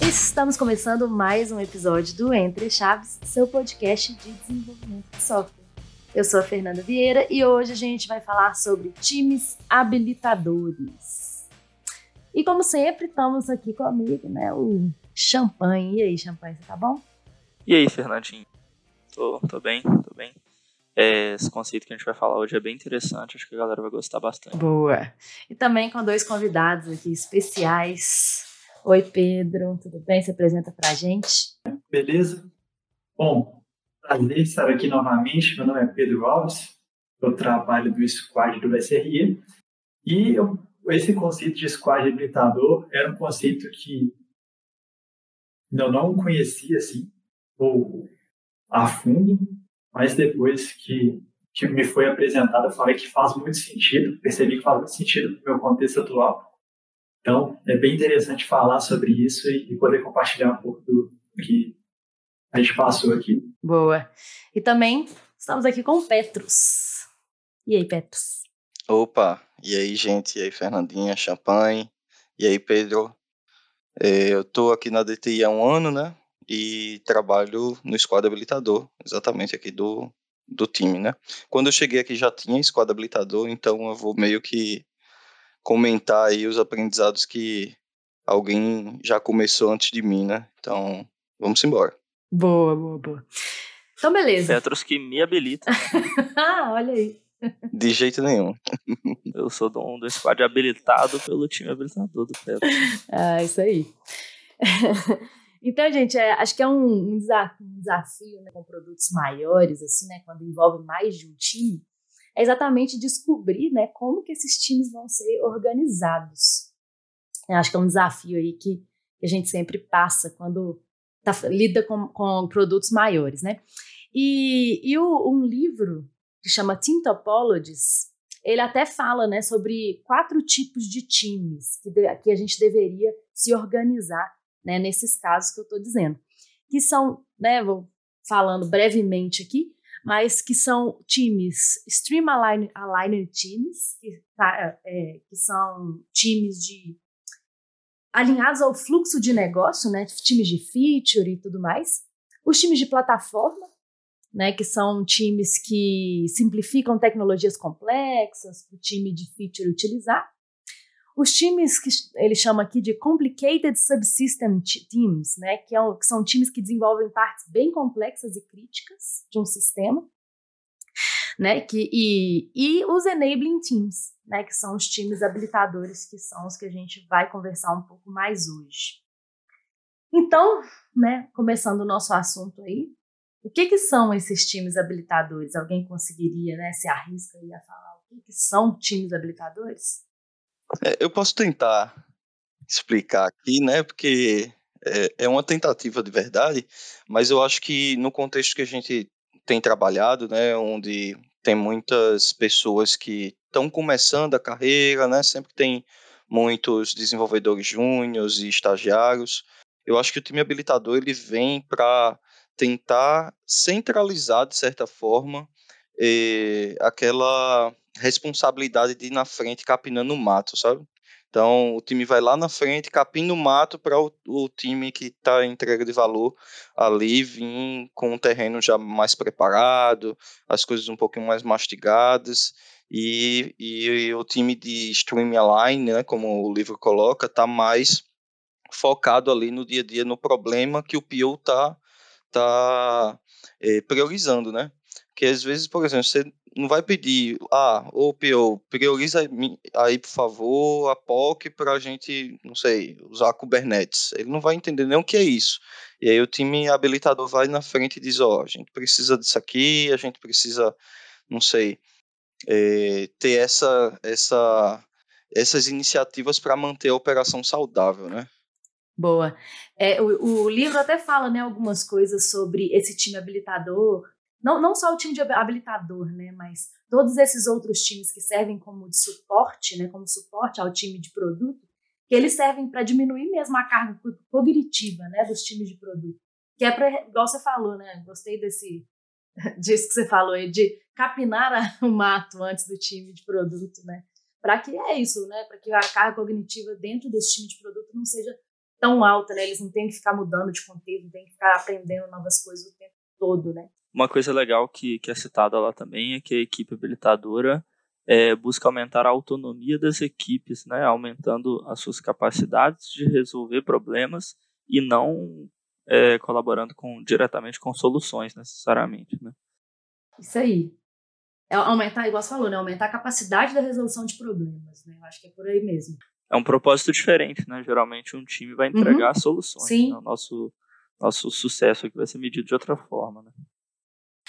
Estamos começando mais um episódio do Entre Chaves, seu podcast de desenvolvimento de software. Eu sou a Fernanda Vieira e hoje a gente vai falar sobre times habilitadores. E como sempre, estamos aqui comigo, né, o Champanhe. E aí, Champanhe, você tá bom? E aí, Fernandinho? Tô, tô bem, tô bem. É, esse conceito que a gente vai falar hoje é bem interessante, acho que a galera vai gostar bastante. Boa! E também com dois convidados aqui especiais. Oi, Pedro, tudo bem? Se apresenta pra gente. Beleza? Bom, prazer estar aqui novamente. Meu nome é Pedro Alves, eu trabalho do squad do SRE e eu, esse conceito de squad habilitador era um conceito que eu não conhecia assim, ou a fundo, mas depois que, que me foi apresentado, eu falei que faz muito sentido, percebi que faz muito sentido no meu contexto atual então, é bem interessante falar sobre isso e, e poder compartilhar um pouco do que a gente passou aqui. Boa. E também estamos aqui com o Petrus. E aí, Petrus? Opa, e aí, gente? E aí, Fernandinha, Champanhe? E aí, Pedro? É, eu estou aqui na DTI há um ano, né? E trabalho no squad habilitador, exatamente aqui do, do time, né? Quando eu cheguei aqui já tinha squad habilitador, então eu vou meio que comentar aí os aprendizados que alguém já começou antes de mim, né? Então, vamos embora. Boa, boa, boa. Então, beleza. Petros que me habilita. Ah, olha aí. De jeito nenhum. Eu sou dono do squad habilitado pelo time habilitador do Petros. Ah, isso aí. Então, gente, é, acho que é um, um desafio, um desafio né, com produtos maiores, assim, né, quando envolve mais de um time, é exatamente descobrir né, como que esses times vão ser organizados. Eu acho que é um desafio aí que a gente sempre passa quando tá, lida com, com, produtos maiores, né? E, e o, um livro que chama Team Topologies, ele até fala né, sobre quatro tipos de times que, de, que a gente deveria se organizar né, nesses casos que eu estou dizendo. Que são, né, vou falando brevemente aqui, mas que são times Streamline Aligner Teams, que, tá, é, que são times de alinhados ao fluxo de negócio, né, times de feature e tudo mais. Os times de plataforma, né, que são times que simplificam tecnologias complexas para o time de feature utilizar. Os times que ele chama aqui de Complicated Subsystem Teams, né, que, é que são times que desenvolvem partes bem complexas e críticas de um sistema, né, que, e, e os Enabling Teams, né, que são os times habilitadores, que são os que a gente vai conversar um pouco mais hoje. Então, né, começando o nosso assunto aí, o que, que são esses times habilitadores? Alguém conseguiria, né, se arrisca a falar o que, que são times habilitadores? É, eu posso tentar explicar aqui, né? Porque é, é, uma tentativa de verdade, mas eu acho que no contexto que a gente tem trabalhado, né, onde tem muitas pessoas que estão começando a carreira, né, sempre tem muitos desenvolvedores júniores e estagiários. Eu acho que o time habilitador ele vem para tentar centralizar de certa forma eh, aquela responsabilidade de ir na frente capinando o mato, sabe? Então, o time vai lá na frente, capina o mato para o, o, time que está em entrega de valor ali vir com o terreno já mais preparado, as coisas um pouquinho mais mastigadas. E, e, e o time de Streamline, né, como o livro coloca, está mais focado ali no dia a dia, no problema que o PO está tá, é, priorizando, né? Que às vezes, por exemplo, você não vai pedir, ah, ô PO, prioriza aí, por favor, a POC para a gente, não sei, usar Kubernetes. Ele não vai entender nem o que é isso. E aí o time habilitador vai na frente e diz, ó, oh, a gente precisa disso aqui, a gente precisa, não sei, é, ter essa, essa, essas iniciativas para manter a operação saudável, né? Boa. É, o, o livro até fala né, algumas coisas sobre esse time habilitador, não, não só o time de habilitador, né, mas todos esses outros times que servem como de suporte, né, como suporte ao time de produto, que eles servem para diminuir mesmo a carga cognitiva, né, dos times de produto. Que é para, igual você falou, né, gostei desse disso que você falou aí, de capinar o mato antes do time de produto, né? Para que é isso, né? Para que a carga cognitiva dentro desse time de produto não seja tão alta, né? Eles não têm que ficar mudando de conteúdo, têm que ficar aprendendo novas coisas o tempo todo, né? Uma coisa legal que, que é citada lá também é que a equipe habilitadora é, busca aumentar a autonomia das equipes, né? Aumentando as suas capacidades de resolver problemas e não é, colaborando com, diretamente com soluções necessariamente, né? Isso aí. É aumentar, igual você falou, né? Aumentar a capacidade da resolução de problemas, né? Eu acho que é por aí mesmo. É um propósito diferente, né? Geralmente um time vai entregar uhum. soluções. Sim. Né? O nosso, nosso sucesso aqui vai ser medido de outra forma, né?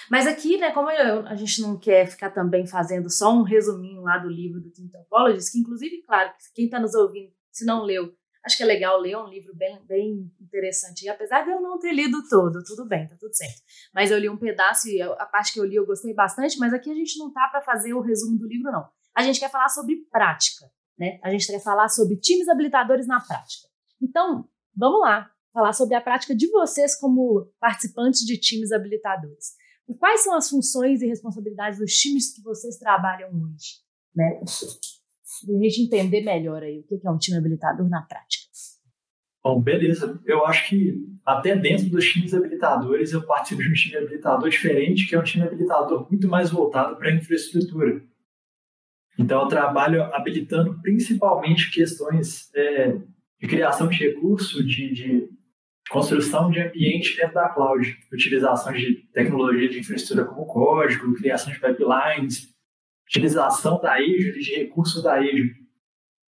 Mas aqui, né, como eu, a gente não quer ficar também fazendo só um resuminho lá do livro do Tim Topologist, que inclusive, claro, quem está nos ouvindo, se não leu, Acho que é legal ler, é um livro bem, bem interessante. E apesar de eu não ter lido todo, tudo bem, tá tudo certo. Mas eu li um pedaço e a parte que eu li eu gostei bastante, mas aqui a gente não tá para fazer o resumo do livro, não. A gente quer falar sobre prática, né? A gente quer falar sobre times habilitadores na prática. Então, vamos lá, falar sobre a prática de vocês como participantes de times habilitadores. Quais são as funções e responsabilidades dos times que vocês trabalham hoje, né? a gente entender melhor aí o que é um time habilitador na prática. Bom, beleza. Eu acho que até dentro dos times habilitadores eu participo de um time habilitador diferente, que é um time habilitador muito mais voltado para a infraestrutura. Então eu trabalho habilitando principalmente questões é, de criação de recurso, de, de construção de ambiente dentro da cloud, utilização de tecnologia de infraestrutura como código, criação de pipelines, utilização da Azure, de recursos da Azure.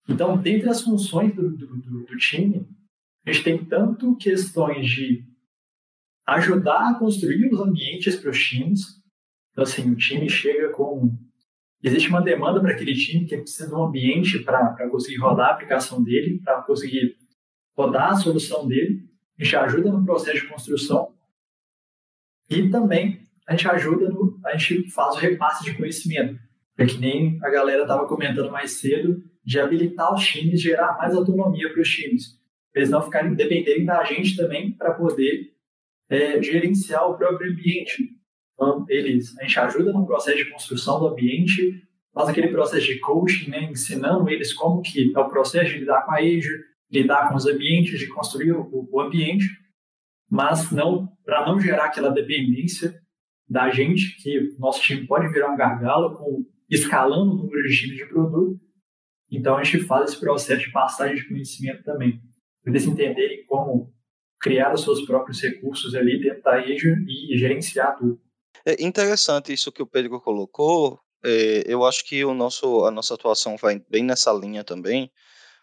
Então, dentre as funções do, do, do, do time, a gente tem tanto questões de ajudar a construir os ambientes para os times. Então, assim, o time chega com. Existe uma demanda para aquele time que precisa de um ambiente para conseguir rodar a aplicação dele, para conseguir rodar a solução dele. A gente ajuda no processo de construção. E também a gente ajuda no. A gente faz o repasse de conhecimento. É que nem a galera estava comentando mais cedo, de habilitar os times, gerar mais autonomia para os times. Eles não ficarem dependerem da gente também para poder é, gerenciar o próprio ambiente. Então, eles, a gente ajuda no processo de construção do ambiente, faz aquele processo de coaching, né, ensinando eles como que é o processo de lidar com a Azure, lidar com os ambientes, de construir o, o ambiente, mas não para não gerar aquela dependência da gente, que nosso time pode virar um gargalo com escalando o número de times de produto. Então, a gente faz esse processo de passagem de conhecimento também, para eles entenderem como criar os seus próprios recursos ali dentro da e gerenciar tudo. É interessante isso que o Pedro colocou. É, eu acho que o nosso, a nossa atuação vai bem nessa linha também,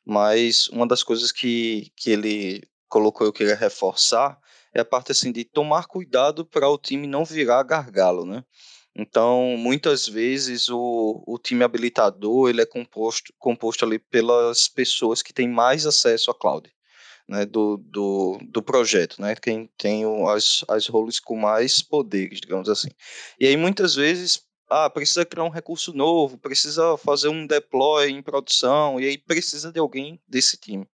mas uma das coisas que, que ele colocou eu queria reforçar é a parte assim de tomar cuidado para o time não virar gargalo, né? Então, muitas vezes o, o time habilitador ele é composto, composto ali pelas pessoas que têm mais acesso à cloud, né, do, do, do projeto, né, quem tem as, as roles com mais poderes, digamos assim. E aí muitas vezes ah, precisa criar um recurso novo, precisa fazer um deploy em produção, e aí precisa de alguém desse time.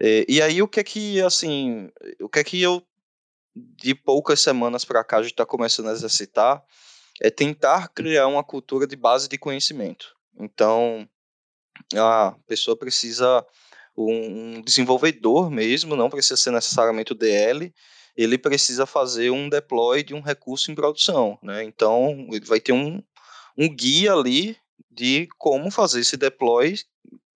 É, e aí o que é que, assim, o que é que eu, de poucas semanas para cá, gente está começando a exercitar, é tentar criar uma cultura de base de conhecimento. Então, a pessoa precisa, um, desenvolvedor mesmo, não precisa ser necessariamente o DL, ele precisa fazer um deploy de um recurso em produção, né? Então, ele vai ter um, um guia ali de como fazer esse deploy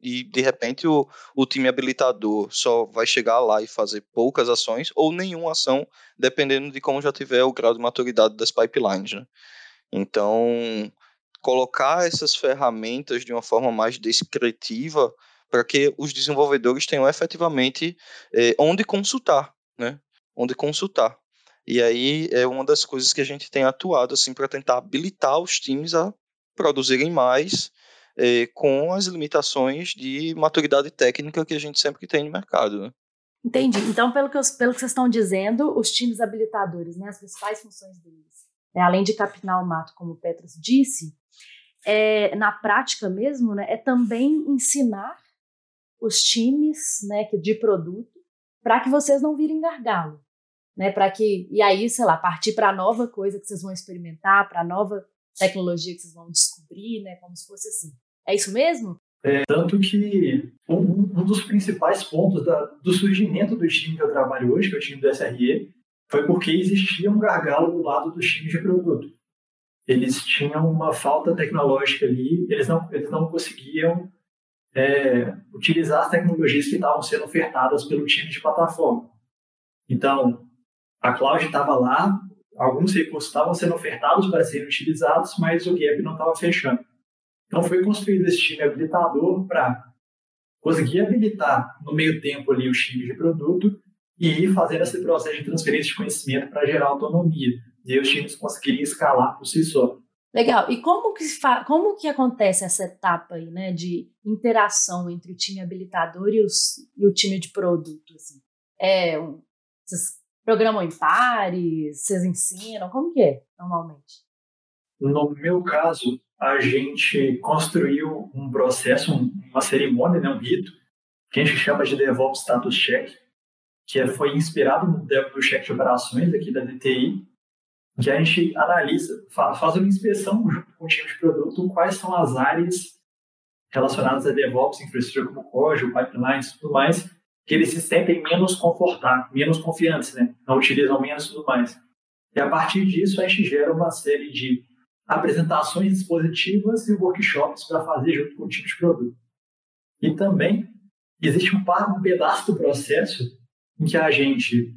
e de repente o, o time habilitador só vai chegar lá e fazer poucas ações ou nenhuma ação, dependendo de como já tiver o grau de maturidade das pipelines. Né? Então, colocar essas ferramentas de uma forma mais descritiva para que os desenvolvedores tenham efetivamente é, onde consultar, né? Onde consultar. E aí é uma das coisas que a gente tem atuado assim para tentar habilitar os times a produzirem mais é, com as limitações de maturidade técnica que a gente sempre tem no mercado. Né? Entendi. Então, pelo que, pelo que vocês estão dizendo, os times habilitadores, né, as principais funções deles né, além de capinar o mato, como o Petros disse, é, na prática mesmo, né, é também ensinar os times né, de produto para que vocês não virem gargalo. Né, para que e aí, sei lá, partir para nova coisa que vocês vão experimentar, para nova tecnologia que vocês vão descobrir, né? Como se fosse assim. É isso mesmo? É, tanto que um, um dos principais pontos da, do surgimento do time que eu trabalho hoje, que é o time do SRE, foi porque existia um gargalo do lado dos times de produto. Eles tinham uma falta tecnológica ali, eles não, eles não conseguiam é, utilizar as tecnologias que estavam sendo ofertadas pelo time de plataforma. Então, a cloud estava lá, alguns recursos estavam sendo ofertados para serem utilizados, mas o gap não estava fechando. Então, foi construído esse time habilitador para conseguir habilitar no meio tempo ali os times de produto e ir fazendo esse processo de transferência de conhecimento para gerar autonomia. E aí os times conseguiriam escalar por si só. Legal. E como que, como que acontece essa etapa aí, né, de interação entre o time habilitador e, os, e o time de produto? Assim? É, um, vocês programam em pares? Vocês ensinam? Como que é, normalmente? No meu caso, a gente construiu um processo, uma cerimônia, né, um rito, que a gente chama de DevOps Status Check, que foi inspirado no do check de operações aqui da DTI, que a gente analisa, faz uma inspeção junto com o time de produto, quais são as áreas relacionadas a DevOps, infraestrutura como código, pipelines e tudo mais, que eles se sentem menos confortáveis, menos confiantes, né? Não utilizam menos e tudo mais. E a partir disso, a gente gera uma série de apresentações dispositivas e workshops para fazer junto com o time de produto. E também existe um, um pedaço do processo em que a gente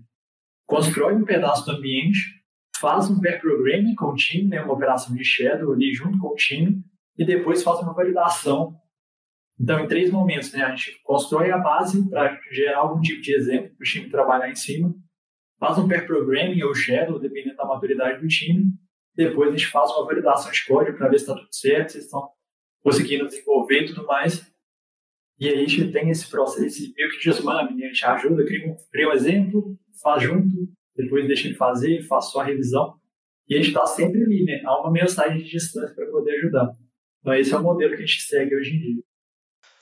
constrói um pedaço do ambiente faz um pair programming com o time, né, uma operação de shadow ali junto com o time, e depois faz uma validação. Então, em três momentos, né, a gente constrói a base para gerar algum tipo de exemplo para o time trabalhar em cima, faz um pair programming ou shadow, dependendo da maturidade do time, depois a gente faz uma validação de código para ver se está tudo certo, se estão conseguindo desenvolver e tudo mais. E aí a gente tem esse processo, esse meio que desmame, né? a gente ajuda, cria um, cria um exemplo, faz junto, depois deixa ele fazer, faço só a revisão. E a gente está sempre ali, né? Há uma mensagem de distância para poder ajudar. Então, esse é o modelo que a gente segue hoje em dia.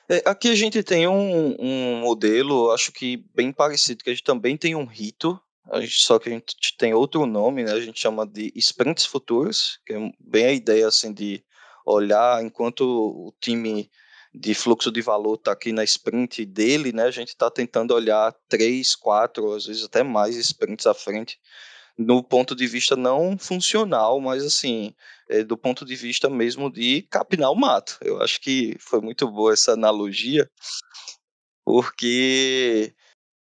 É, aqui a gente tem um, um modelo, acho que bem parecido, que a gente também tem um rito, gente, só que a gente tem outro nome, né? A gente chama de sprints futuros, que é bem a ideia assim de olhar enquanto o time de fluxo de valor está aqui na sprint dele, né? A gente está tentando olhar três, quatro, às vezes até mais sprints à frente, no ponto de vista não funcional, mas assim, é, do ponto de vista mesmo de capinar o mato. Eu acho que foi muito boa essa analogia, porque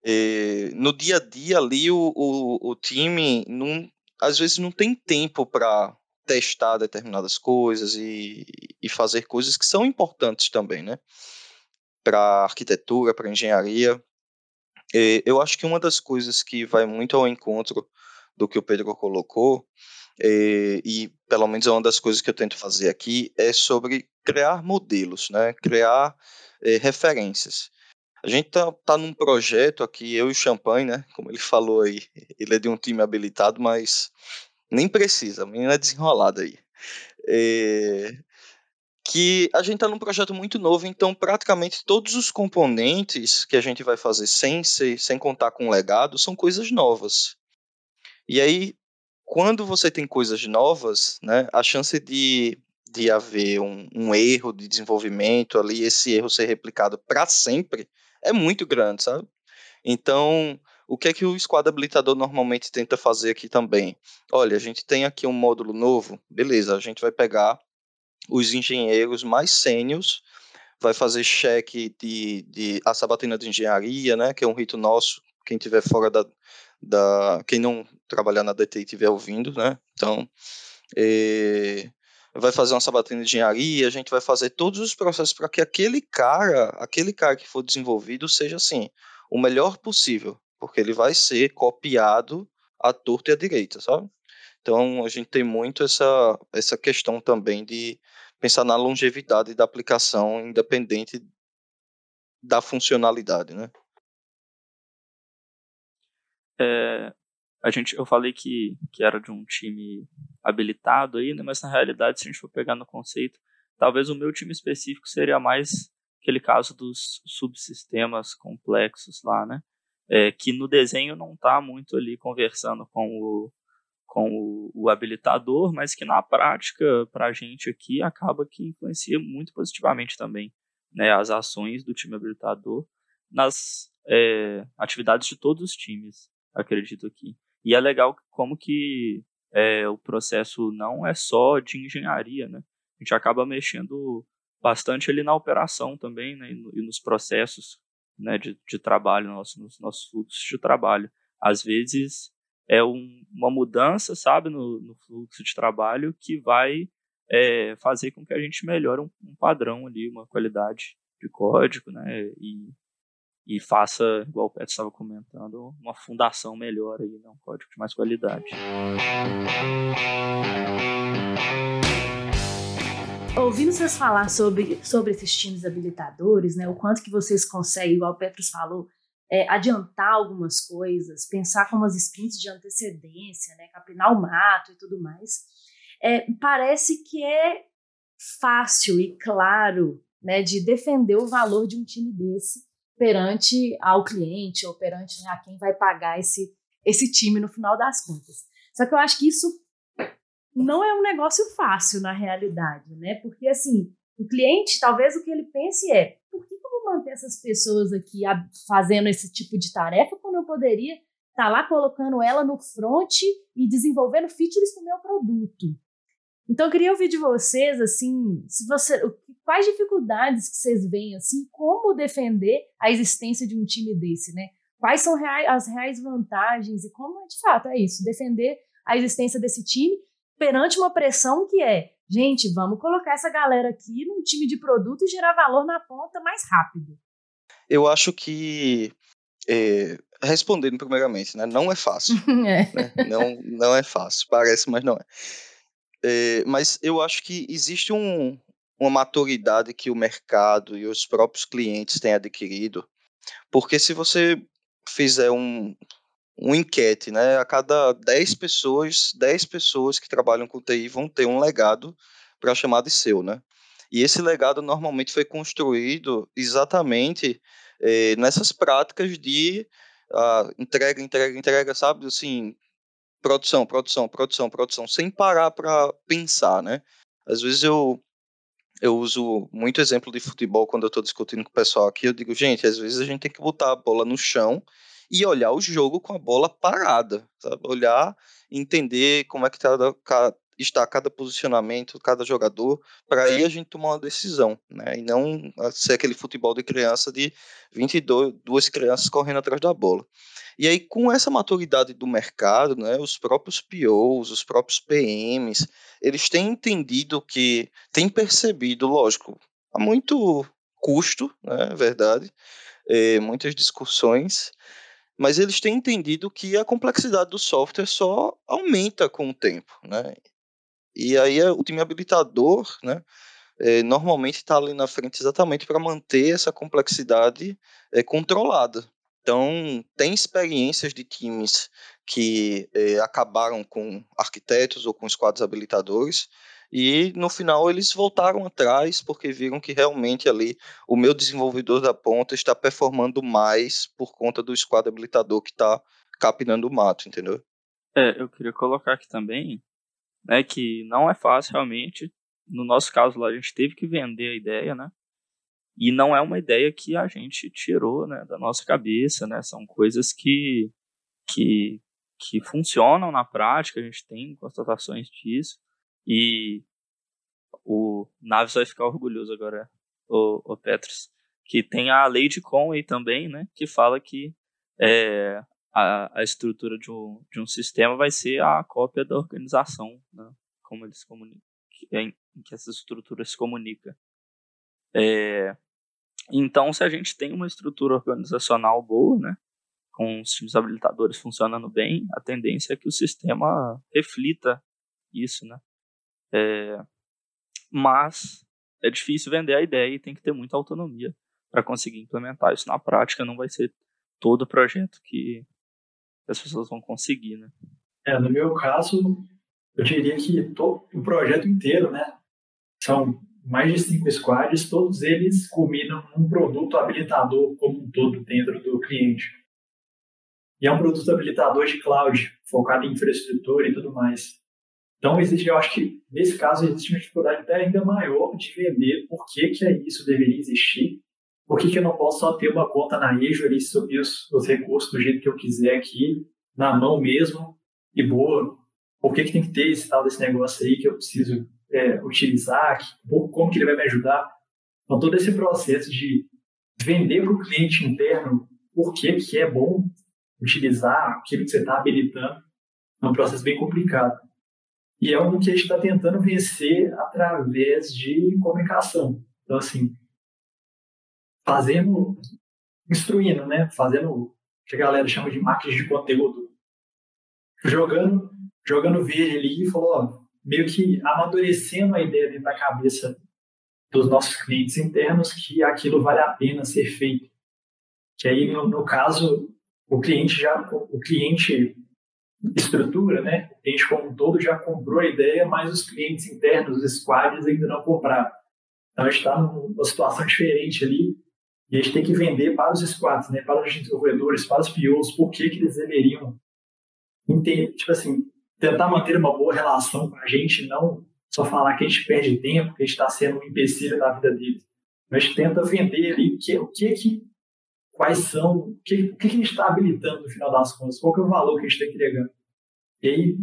é, no dia a dia ali o, o, o time não, às vezes não tem tempo para testar determinadas coisas e, e fazer coisas que são importantes também, né? Para arquitetura, para engenharia. E eu acho que uma das coisas que vai muito ao encontro do que o Pedro colocou, e, e pelo menos é uma das coisas que eu tento fazer aqui, é sobre criar modelos, né? Criar é, referências. A gente tá, tá num projeto aqui, eu e o Champagne, né? Como ele falou aí, ele é de um time habilitado, mas nem precisa, a menina é desenrolada aí. É, que a gente está num projeto muito novo, então praticamente todos os componentes que a gente vai fazer sem, sem contar com o legado são coisas novas. E aí, quando você tem coisas novas, né, a chance de, de haver um, um erro de desenvolvimento ali, esse erro ser replicado para sempre, é muito grande, sabe? Então, o que é que o squad habilitador normalmente tenta fazer aqui também? Olha, a gente tem aqui um módulo novo, beleza, a gente vai pegar os engenheiros mais sênios, vai fazer cheque de, de a sabatina de engenharia, né, que é um rito nosso, quem tiver fora da, da quem não trabalhar na DTI estiver ouvindo, né, então, é, vai fazer uma sabatina de engenharia, a gente vai fazer todos os processos para que aquele cara, aquele cara que for desenvolvido seja assim, o melhor possível, porque ele vai ser copiado à torta e à direita, sabe? Então a gente tem muito essa, essa questão também de pensar na longevidade da aplicação independente da funcionalidade, né? É, a gente, eu falei que, que era de um time habilitado aí, né? Mas na realidade, se a gente for pegar no conceito, talvez o meu time específico seria mais aquele caso dos subsistemas complexos lá, né? é, que no desenho não está muito ali conversando com o, com o, o habilitador, mas que na prática, para a gente aqui, acaba que influencia muito positivamente também né, as ações do time habilitador nas é, atividades de todos os times, acredito aqui. E é legal como que é, o processo não é só de engenharia, né? A gente acaba mexendo bastante ali na operação também, né? E nos processos né, de, de trabalho, nosso, nos nossos fluxos de trabalho. Às vezes é um, uma mudança, sabe, no, no, fluxo de trabalho que vai é, fazer com que a gente melhore um, um, padrão ali, uma qualidade de código, né, e, e faça, igual o Petro estava comentando, uma fundação melhor aí, né, um código de mais qualidade. Ouvindo vocês falar sobre, sobre esses times habilitadores, né, o quanto que vocês conseguem, igual o Petros falou, é, adiantar algumas coisas, pensar como as sprints de antecedência, né, capinar o mato e tudo mais, é, parece que é fácil e claro né, de defender o valor de um time desse perante ao cliente ou perante né, a quem vai pagar esse, esse time no final das contas. Só que eu acho que isso não é um negócio fácil na realidade, né? Porque assim, o cliente, talvez o que ele pense é: por que eu vou manter essas pessoas aqui fazendo esse tipo de tarefa quando eu poderia estar tá lá colocando ela no front e desenvolvendo features para o meu produto? Então, eu queria ouvir de vocês, assim, se você, quais dificuldades que vocês veem, assim, como defender a existência de um time desse, né? Quais são as reais vantagens e como, de fato, é isso, defender a existência desse time perante uma pressão que é, gente, vamos colocar essa galera aqui num time de produto e gerar valor na ponta mais rápido. Eu acho que é, respondendo primeiramente, né, não é fácil. é. Né? Não, não é fácil, parece, mas não é. É mas eu acho que existe um, uma maturidade que o mercado e os próprios clientes têm adquirido, porque se você fizer um, uma enquete, né? A cada 10 pessoas, 10 pessoas que trabalham com TI vão ter um legado para chamar de seu, né? E esse legado normalmente foi construído exatamente eh, nessas práticas de uh, entrega, entrega, entrega, sabe? Assim, produção, produção, produção, produção, sem parar para pensar, né? Às vezes eu eu uso muito exemplo de futebol quando eu estou discutindo com o pessoal aqui. Eu digo, gente, às vezes a gente tem que botar a bola no chão e olhar o jogo com a bola parada, sabe? Olhar, entender como é que tá, está cada posicionamento, cada jogador, para aí a gente tomar uma decisão, né? E não ser aquele futebol de criança de 22 duas crianças correndo atrás da bola. E aí, com essa maturidade do mercado, né, os próprios POs, os próprios PMs, eles têm entendido que, têm percebido, lógico, há muito custo, né, é verdade, é, muitas discussões, mas eles têm entendido que a complexidade do software só aumenta com o tempo, né? E aí o time habilitador, né, é, normalmente está ali na frente exatamente para manter essa complexidade é, controlada. Então, tem experiências de times que é, acabaram com arquitetos ou com squads habilitadores e no final eles voltaram atrás porque viram que realmente ali o meu desenvolvedor da ponta está performando mais por conta do squad habilitador que está capinando o mato, entendeu? É, eu queria colocar aqui também, né, que não é fácil realmente. No nosso caso lá a gente teve que vender a ideia, né? E não é uma ideia que a gente tirou, né, da nossa cabeça, né? São coisas que que que funcionam na prática, a gente tem constatações disso. E o Naves vai ficar orgulhoso agora, o, o Petros, que tem a de Conway também, né, que fala que é, a, a estrutura de um, de um sistema vai ser a cópia da organização, né, como eles comunicam, em, que essa estrutura se comunica. É, então, se a gente tem uma estrutura organizacional boa, né, com os times habilitadores funcionando bem, a tendência é que o sistema reflita isso, né? É, mas é difícil vender a ideia e tem que ter muita autonomia para conseguir implementar isso na prática. Não vai ser todo projeto que as pessoas vão conseguir, né? É, no meu caso, eu diria que o projeto inteiro, né? São mais de cinco squads, todos eles culminam num produto habilitador como um todo dentro do cliente. E é um produto habilitador de cloud, focado em infraestrutura e tudo mais. Então, existe, eu acho que nesse caso existe uma dificuldade até ainda maior de vender por que, que isso deveria existir, por que, que eu não posso só ter uma conta na Azure e subir os, os recursos do jeito que eu quiser aqui, na mão mesmo, e boa. Por que, que tem que ter esse tal desse negócio aí que eu preciso é, utilizar, como que ele vai me ajudar? Então, todo esse processo de vender para o cliente interno por que, que é bom utilizar aquilo que você está habilitando é um processo bem complicado. E é algo que a gente está tentando vencer através de comunicação. Então, assim, fazendo, instruindo, né? Fazendo o que a galera chama de marketing de conteúdo. Jogando, jogando verde ali e falou, ó, meio que amadurecendo a ideia dentro da cabeça dos nossos clientes internos que aquilo vale a pena ser feito. Que aí, no, no caso, o cliente já, o cliente estrutura, né? O cliente como um todo já comprou a ideia, mas os clientes internos, os squads, ainda não compraram. Então a gente está numa situação diferente ali e a gente tem que vender para os squads, né? Para os desenvolvedores, para os POs, por que, que eles deveriam entender, tipo assim, tentar manter uma boa relação com a gente, não só falar que a gente perde tempo, que a gente está sendo um empecilho na vida deles. Mas tenta vender ali o que, o que, que quais são, o que, o que a gente está habilitando no final das contas, qual que é o valor que a gente está entregando. E aí,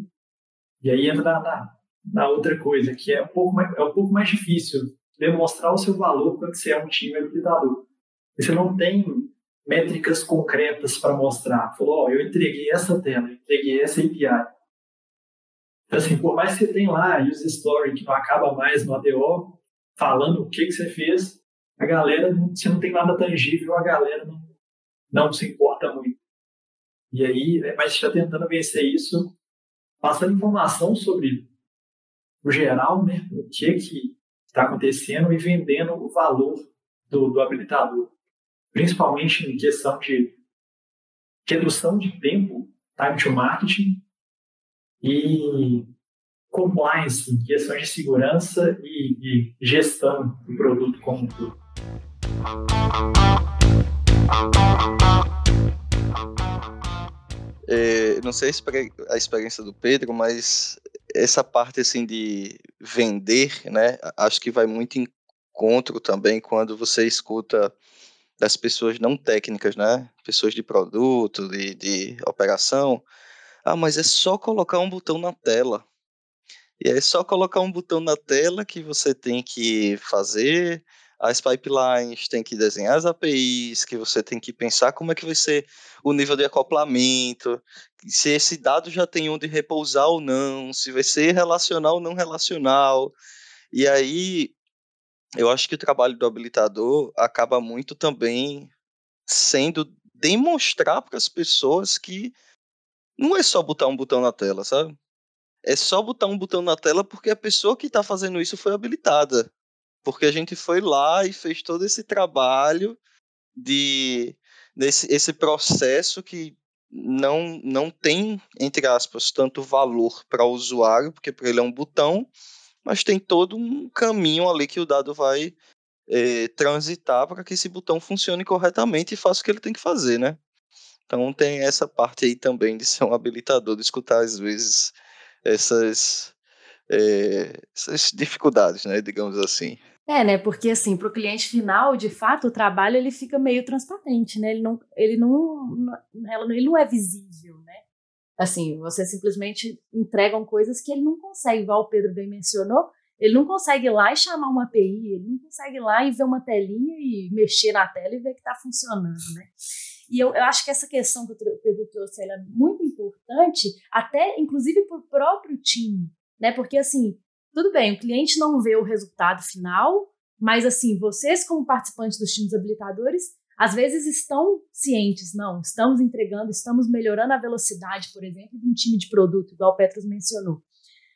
e aí entra na, na, na, outra coisa, que é um, pouco mais, é um pouco mais difícil demonstrar o seu valor quando você é um time habilitador. Você não tem métricas concretas para mostrar. Falou, oh, eu entreguei essa tela, eu entreguei essa API. Então, assim, por mais que você tenha lá use story que não acaba mais no ADO, falando o que, que você fez, a galera, se não tem nada tangível, a galera não, não se importa muito. E aí, né, mas está tentando vencer isso, passando informação sobre o geral, né, o que que está acontecendo e vendendo o valor do, do habilitador, principalmente em questão de redução de tempo, time to marketing e compliance, questões de segurança e, e gestão do produto como um todo. É, não sei a experiência do Pedro, mas essa parte assim de vender, né? Acho que vai muito em encontro também quando você escuta das pessoas não técnicas, né? Pessoas de produto, de, de operação. Ah, mas é só colocar um botão na tela. E é só colocar um botão na tela que você tem que fazer as pipelines, tem que desenhar as APIs, que você tem que pensar como é que vai ser o nível de acoplamento, se esse dado já tem onde repousar ou não, se vai ser relacional ou não relacional. E aí, eu acho que o trabalho do habilitador acaba muito também sendo demonstrar para as pessoas que não é só botar um botão na tela, sabe? É só botar um botão na tela porque a pessoa que está fazendo isso foi habilitada porque a gente foi lá e fez todo esse trabalho de desse esse processo que não não tem entre aspas tanto valor para o usuário, porque para ele é um botão, mas tem todo um caminho ali que o dado vai é, transitar para que esse botão funcione corretamente e faça o que ele tem que fazer, né? Então tem essa parte aí também de ser um habilitador, de escutar às vezes essas, é, essas dificuldades, né, digamos assim. É, né? Porque assim, para o cliente final, de fato, o trabalho ele fica meio transparente, né? Ele não, ele não, ele não é visível, né? Assim, você simplesmente entregam coisas que ele não consegue, igual o Pedro bem mencionou, ele não consegue ir lá e chamar uma API, ele não consegue ir lá e ver uma telinha e mexer na tela e ver que está funcionando, né? E eu, eu, acho que essa questão que o Pedro trouxe é muito importante, até inclusive para o próprio time, né? Porque assim, tudo bem, o cliente não vê o resultado final, mas assim, vocês como participantes dos times habilitadores, às vezes estão cientes, não, estamos entregando, estamos melhorando a velocidade, por exemplo, de um time de produto, igual o Petros mencionou.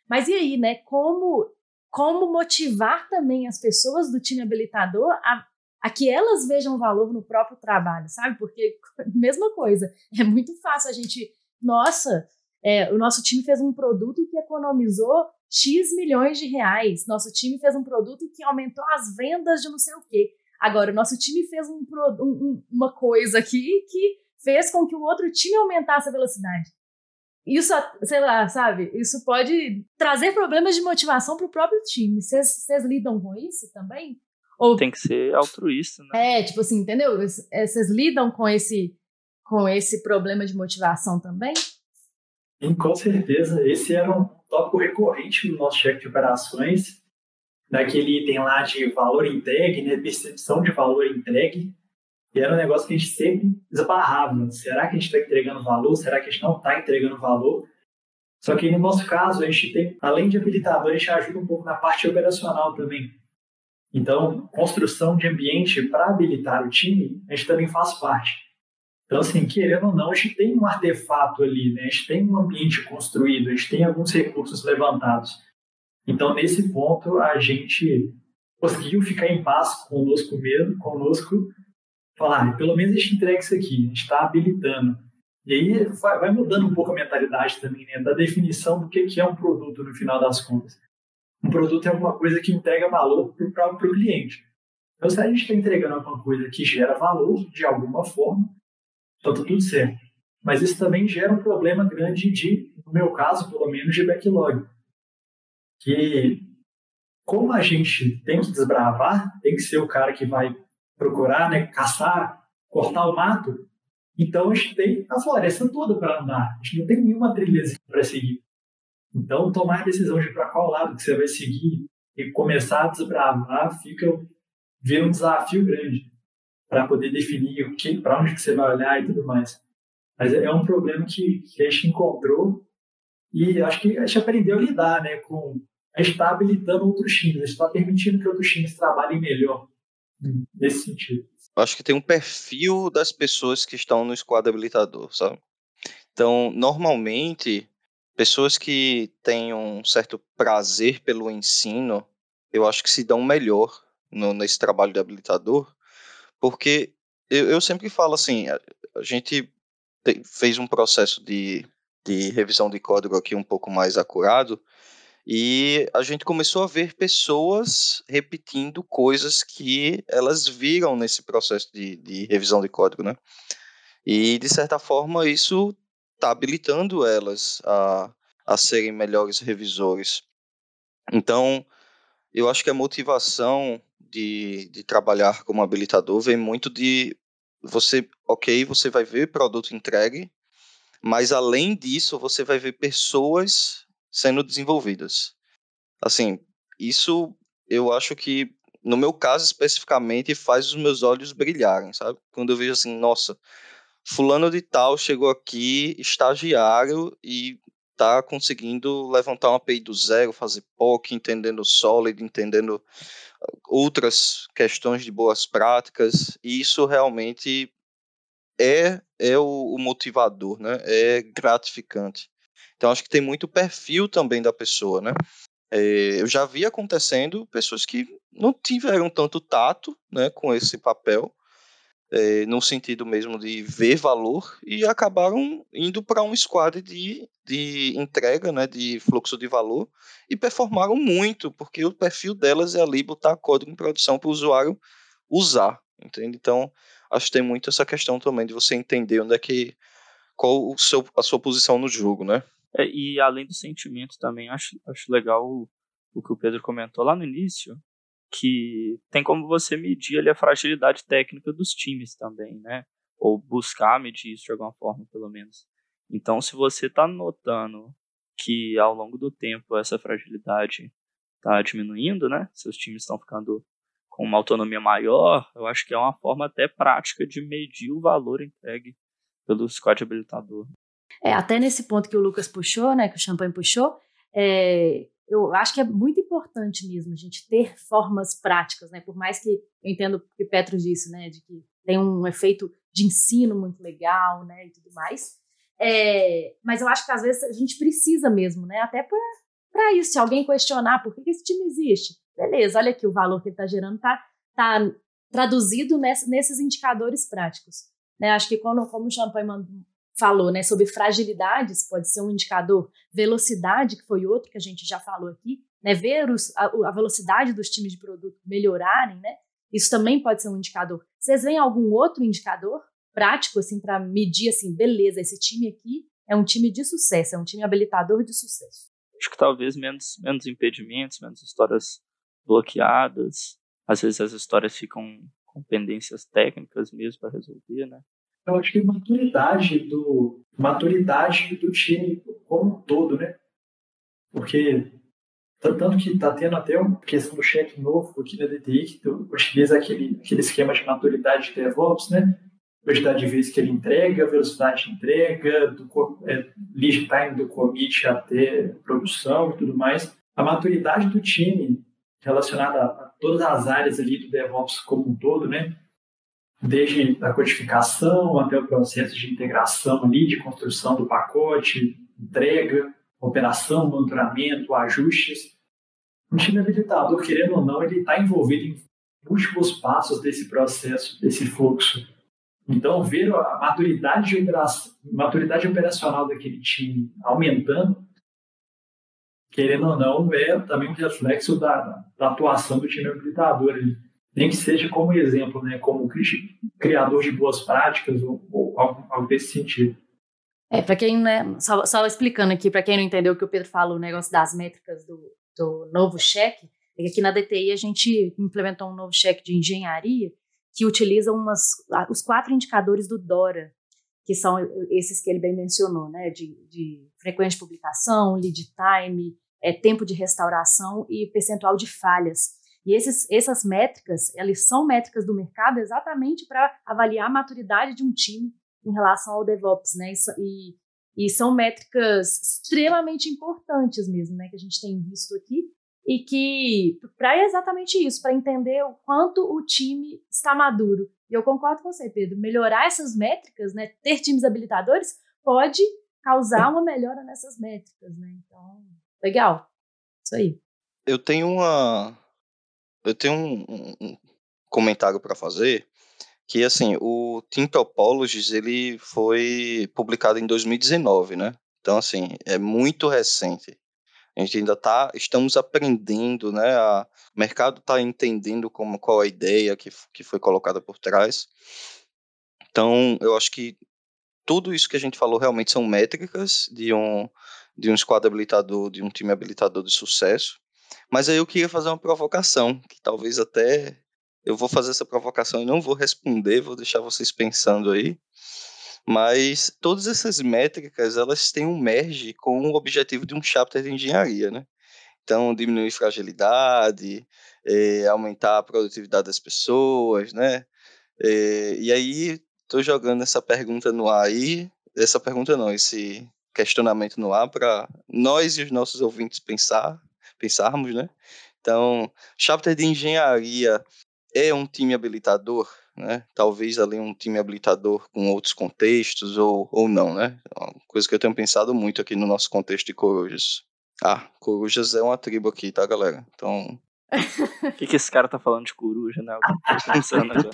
Mas e aí, né, como como motivar também as pessoas do time habilitador a, a que elas vejam valor no próprio trabalho, sabe? Porque, mesma coisa, é muito fácil a gente, nossa, é, o nosso time fez um produto que economizou X milhões de reais. Nosso time fez um produto que aumentou as vendas de não sei o quê. Agora, o nosso time fez um, um, uma coisa aqui que fez com que o outro time aumentasse a velocidade. Isso, sei lá, sabe? Isso pode trazer problemas de motivação para o próprio time. Vocês lidam com isso também? Ou, Tem que ser altruísta, né? É, tipo assim, entendeu? Vocês lidam com esse, com esse problema de motivação também? Sim, com certeza. Esse era um tópico recorrente no nosso cheque de operações, daquele item lá de valor entregue, né, percepção de valor entregue. E era um negócio que a gente sempre esbarrava. Será que a gente está entregando valor? Será que a gente não está entregando valor? Só que no nosso caso, a gente tem, além de habilitador, a gente ajuda um pouco na parte operacional também. Então, construção de ambiente para habilitar o time, a gente também faz parte. Então, assim, querendo ou não, a gente tem um artefato ali, né? a gente tem um ambiente construído, a gente tem alguns recursos levantados. Então, nesse ponto, a gente conseguiu ficar em paz conosco mesmo, conosco, falar, ah, pelo menos a gente entrega isso aqui, a gente está habilitando. E aí vai mudando um pouco a mentalidade também, né, da definição do que é um produto no final das contas. Um produto é alguma coisa que entrega valor para o cliente. Então, se a gente está entregando alguma coisa que gera valor de alguma forma, então tudo certo. Mas isso também gera um problema grande de, no meu caso, pelo menos, de backlog. Que, como a gente tem que desbravar, tem que ser o cara que vai procurar, né, caçar, cortar o mato, então a gente tem a floresta toda para andar. A gente não tem nenhuma trilha para seguir. Então, tomar a decisão de para qual lado que você vai seguir e começar a desbravar fica vira um desafio grande para poder definir para onde que você vai olhar e tudo mais. Mas é um problema que, que a gente encontrou e acho que a gente aprendeu a lidar, né, com a gente está habilitando outros times, a gente está permitindo que outros times trabalhem melhor nesse sentido. Acho que tem um perfil das pessoas que estão no esquadro habilitador, sabe? Então, normalmente, pessoas que têm um certo prazer pelo ensino, eu acho que se dão melhor no, nesse trabalho de habilitador, porque eu, eu sempre falo assim, a, a gente te, fez um processo de, de revisão de código aqui um pouco mais acurado, e a gente começou a ver pessoas repetindo coisas que elas viram nesse processo de, de revisão de código, né? E, de certa forma, isso está habilitando elas a, a serem melhores revisores. Então, eu acho que a motivação de, de trabalhar como habilitador vem muito de você, ok, você vai ver produto entregue, mas além disso, você vai ver pessoas sendo desenvolvidas. Assim, isso eu acho que, no meu caso especificamente, faz os meus olhos brilharem, sabe? Quando eu vejo assim, nossa, fulano de tal chegou aqui, estagiário, e tá conseguindo levantar uma API do zero, fazer POC, entendendo Solid, entendendo outras questões de boas práticas, e isso realmente é, é o, o motivador, né? É gratificante. Então acho que tem muito perfil também da pessoa, né? É, eu já vi acontecendo pessoas que não tiveram tanto tato né, com esse papel é, no sentido mesmo de ver valor, e acabaram indo para um squad de, de entrega, né, de fluxo de valor, e performaram muito, porque o perfil delas é ali botar código em produção para o usuário usar, entende? Então, acho que tem muito essa questão também de você entender onde é que, qual o seu, a sua posição no jogo, né? É, e além do sentimento também, acho, acho legal o, o que o Pedro comentou lá no início, que tem como você medir ali a fragilidade técnica dos times também, né? Ou buscar medir isso de alguma forma, pelo menos. Então, se você está notando que ao longo do tempo essa fragilidade está diminuindo, né? Seus times estão ficando com uma autonomia maior, eu acho que é uma forma até prática de medir o valor entregue pelo squad habilitador. É, até nesse ponto que o Lucas puxou, né, que o Champagne puxou, é, eu acho que é muito importante mesmo a gente ter formas práticas, né? Por mais que eu entendo que Petro disse, né? De que tem um efeito de ensino muito legal, né? E tudo mais. É, mas eu acho que às vezes a gente precisa mesmo, né? Até para isso, se alguém questionar por que esse time existe, beleza, olha aqui o valor que ele está gerando tá, tá traduzido ness, nesses indicadores práticos. Né? Acho que quando, como o Champagne falou, né, sobre fragilidades, pode ser um indicador, velocidade, que foi outro que a gente já falou aqui, né, ver os, a, a, velocidade dos times de produto melhorarem, né, isso também pode ser um indicador. Vocês veem algum outro indicador prático assim para medir assim, beleza, esse time aqui é um time de sucesso, é um time habilitador de sucesso. Acho que talvez menos menos impedimentos, menos histórias bloqueadas. Às vezes as histórias ficam com pendências técnicas mesmo para resolver, né? Eu acho que maturidade do maturidade do time como um todo, né? Porque tanto que está tendo até uma questão do cheque novo aqui na DTI, que utiliza aquele, aquele esquema de maturidade de DevOps, né? Quantidade de vezes que ele entrega, velocidade de entrega, do é, lead time do commit até produção e tudo mais. A maturidade do time relacionada a todas as áreas ali do DevOps como um todo, né? Desde a codificação até o processo de integração ali, de construção do pacote, entrega, operação, monitoramento, ajustes. Um time habilitador, querendo ou não, ele está envolvido em múltiplos passos desse processo, desse fluxo. Então, ver a maturidade, maturidade operacional daquele time aumentando, querendo ou não, é também um reflexo da, da atuação do time habilitador ali. Nem que seja como exemplo, né, como criador de boas práticas ou, ou algo, algo desse sentido. É, para quem, né, só, só explicando aqui, para quem não entendeu o que o Pedro falou, o negócio das métricas do, do novo cheque, é que aqui na DTI a gente implementou um novo cheque de engenharia que utiliza umas, os quatro indicadores do DORA, que são esses que ele bem mencionou, né, de, de frequência de publicação, lead time, é, tempo de restauração e percentual de falhas. E esses, essas métricas, elas são métricas do mercado exatamente para avaliar a maturidade de um time em relação ao DevOps, né? E, e são métricas extremamente importantes mesmo, né? Que a gente tem visto aqui e que para exatamente isso, para entender o quanto o time está maduro. E eu concordo com você, Pedro. Melhorar essas métricas, né? Ter times habilitadores pode causar uma melhora nessas métricas, né? Então, legal. Isso aí. Eu tenho uma eu tenho um, um comentário para fazer que assim, o Team Topologies ele foi publicado em 2019, né? Então assim, é muito recente. A gente ainda tá, estamos aprendendo, né? A, o mercado está entendendo como qual a ideia que, que foi colocada por trás. Então, eu acho que tudo isso que a gente falou realmente são métricas de um de um squad habilitador, de um time habilitador de sucesso. Mas aí eu queria fazer uma provocação, que talvez até eu vou fazer essa provocação e não vou responder, vou deixar vocês pensando aí. Mas todas essas métricas, elas têm um merge com o objetivo de um chapter de engenharia, né? Então, diminuir fragilidade, é, aumentar a produtividade das pessoas, né? É, e aí, estou jogando essa pergunta no ar aí, essa pergunta não, esse questionamento no ar para nós e os nossos ouvintes pensar, pensarmos, né? Então, chapter de engenharia é um time habilitador, né? Talvez ali um time habilitador com outros contextos ou, ou não, né? É uma coisa que eu tenho pensado muito aqui no nosso contexto de corujas. Ah, corujas é uma tribo aqui, tá, galera? Então... O que, que esse cara tá falando de coruja, né? Eu tô pensando agora.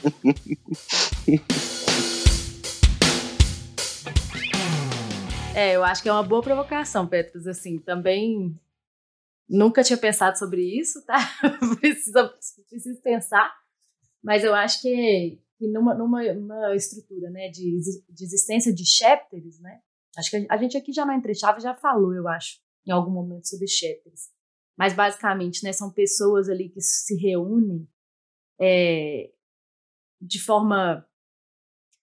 É, eu acho que é uma boa provocação, Petros. Assim, também nunca tinha pensado sobre isso, tá? preciso, preciso pensar. Mas eu acho que, que numa, numa estrutura né, de, de existência de chapters, né? Acho que a, gente aqui já na entrechave já falou, eu acho, em algum momento sobre chapters. Mas basicamente, né, são pessoas ali que se reúnem é, de forma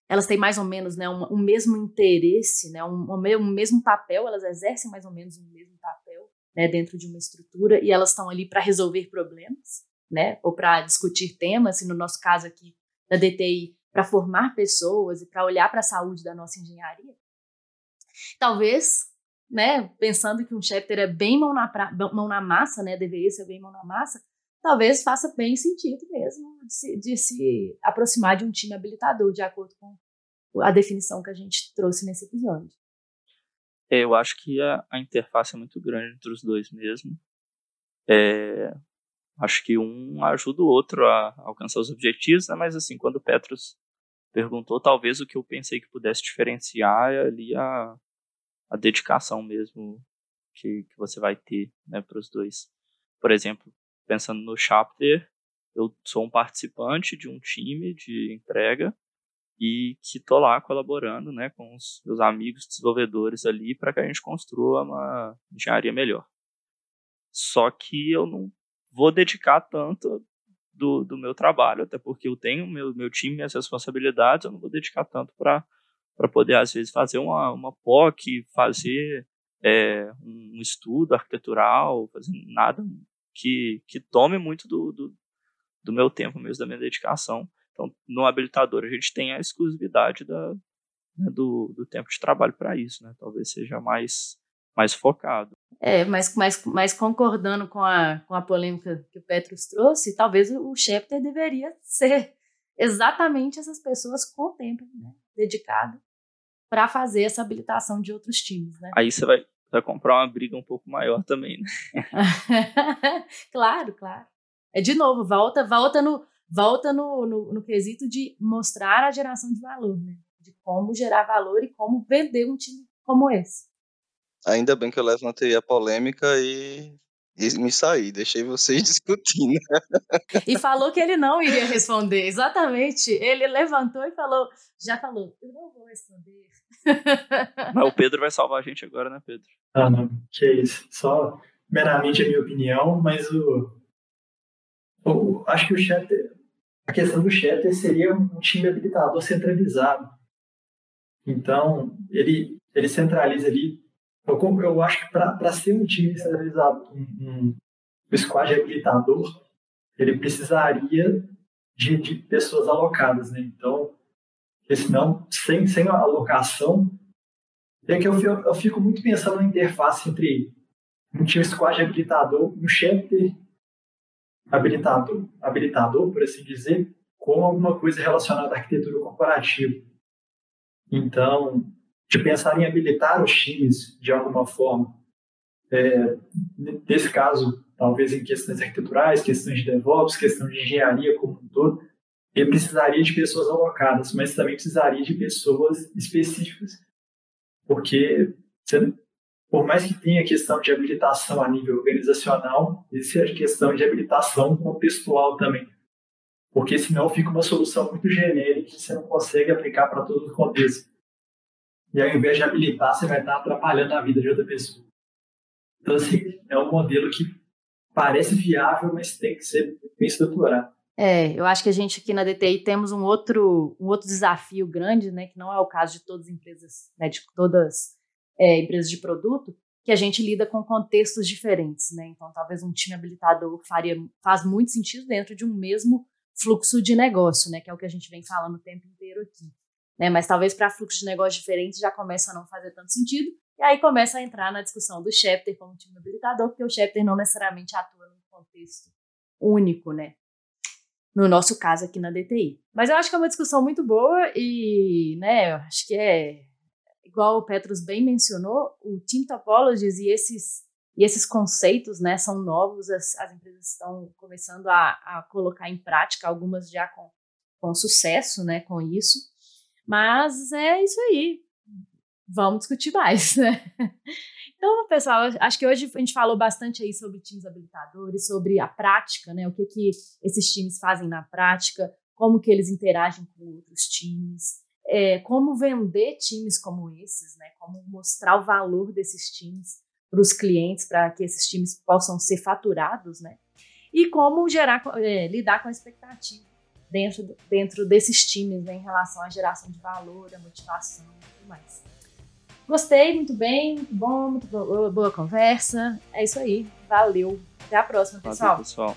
elas têm mais ou menos né, um, um mesmo interesse, né, um, um, mesmo papel, elas exercem mais ou menos o mesmo papel né, dentro de uma estrutura e elas estão ali para resolver problemas né? Ou para discutir temas, no nosso caso aqui da DTI, para formar pessoas e para olhar para a saúde da nossa engenharia. Talvez, né, pensando que um chapter é bem mão na, pra, mão na massa, né, deveria ser bem mão na massa, talvez faça bem sentido mesmo de se, de se aproximar de um time habilitador, de acordo com a definição que a gente trouxe nesse episódio. É, eu acho que a, a interface é muito grande entre os dois mesmo. É, acho que um ajuda o outro a alcançar os objetivos, né? mas assim, quando o Petrus perguntou, talvez o que eu pensei que pudesse diferenciar é ali a, a dedicação mesmo que, que você vai ter né, para os dois. Por exemplo, pensando no chapter, eu sou um participante de um time de entrega e que tô lá colaborando, né, com os meus amigos desenvolvedores ali para que a gente construa uma engenharia melhor. Só que eu não vou dedicar tanto do, do meu trabalho, até porque eu tenho meu, meu time, minhas responsabilidades, eu não vou dedicar tanto para poder, às vezes, fazer uma, uma POC, fazer é, um estudo arquitetural, fazer nada que, que tome muito do, do, do meu tempo mesmo, da minha dedicação. Então, no habilitador, a gente tem a exclusividade da, né, do, do tempo de trabalho para isso, né? Talvez seja mais, mais focado. É, mas, mas, mas concordando com a, com a polêmica que o Petrus trouxe, talvez o chapter deveria ser exatamente essas pessoas com tempo né, dedicado para fazer essa habilitação de outros times, né? Aí você vai, vai comprar uma briga um pouco maior também, né? claro, claro. É de novo, volta, volta no, volta no, no, no, quesito de mostrar a geração de valor, né? De como gerar valor e como vender um time como esse. Ainda bem que eu levantei a polêmica e me saí, deixei vocês discutindo. E falou que ele não iria responder, exatamente. Ele levantou e falou, já falou, eu não vou responder. Mas o Pedro vai salvar a gente agora, né, Pedro? Ah, não, que isso. Só meramente a minha opinião, mas o, o acho que o chat a questão do Shatter seria um time habilitador centralizado. Então, ele, ele centraliza ali. Eu, eu acho que para ser um time centralizado, um, um squad habilitador, ele precisaria de, de pessoas alocadas. Né? Então, senão, sem, sem a alocação, é que eu, eu fico muito pensando na interface entre um time squad habilitador, um Shatter habilitador, habilitador, por assim dizer, com alguma coisa relacionada à arquitetura corporativa. Então, de pensar em habilitar os times de alguma forma, é, nesse caso, talvez em questões arquiteturais, questões de DevOps, questão de engenharia como um todo, ele precisaria de pessoas alocadas, mas também precisaria de pessoas específicas. Porque por mais que tenha questão de habilitação a nível organizacional, existe a questão de habilitação contextual também. Porque senão fica uma solução muito genérica que você não consegue aplicar para todo o contexto. E ao invés de habilitar, você vai estar atrapalhando a vida de outra pessoa. Então, assim, é um modelo que parece viável, mas tem que ser bem estruturado. É, eu acho que a gente aqui na DTI temos um outro, um outro desafio grande, né, que não é o caso de todas as empresas, né, de todas é, empresas de produto, que a gente lida com contextos diferentes, né? Então, talvez um time habilitador faria, faz muito sentido dentro de um mesmo fluxo de negócio, né? Que é o que a gente vem falando o tempo inteiro aqui. Né? Mas talvez para fluxos de negócio diferentes já começa a não fazer tanto sentido, e aí começa a entrar na discussão do chapter como time habilitador, porque o chapter não necessariamente atua num contexto único, né? No nosso caso aqui na DTI. Mas eu acho que é uma discussão muito boa e, né, acho que é igual o Petrus bem mencionou, o Team Topologies e esses, e esses conceitos né, são novos, as, as empresas estão começando a, a, colocar em prática, algumas já com, com sucesso né, com isso. Mas é isso aí. Vamos discutir mais, né? Então, pessoal, acho que hoje a gente falou bastante aí sobre times habilitadores, sobre a prática, né? O que, que esses times fazem na prática, como que eles interagem com outros times é, como vender times como esses, né? Como mostrar o valor desses times para os clientes, para que esses times possam ser faturados, né? E como gerar, é, lidar com a expectativa dentro, dentro desses times né, em relação à geração de valor, a motivação e tudo mais. Gostei, muito bem, muito bom, muito boa, boa conversa. É isso aí. Valeu. Até a próxima, pessoal. Valeu, pessoal.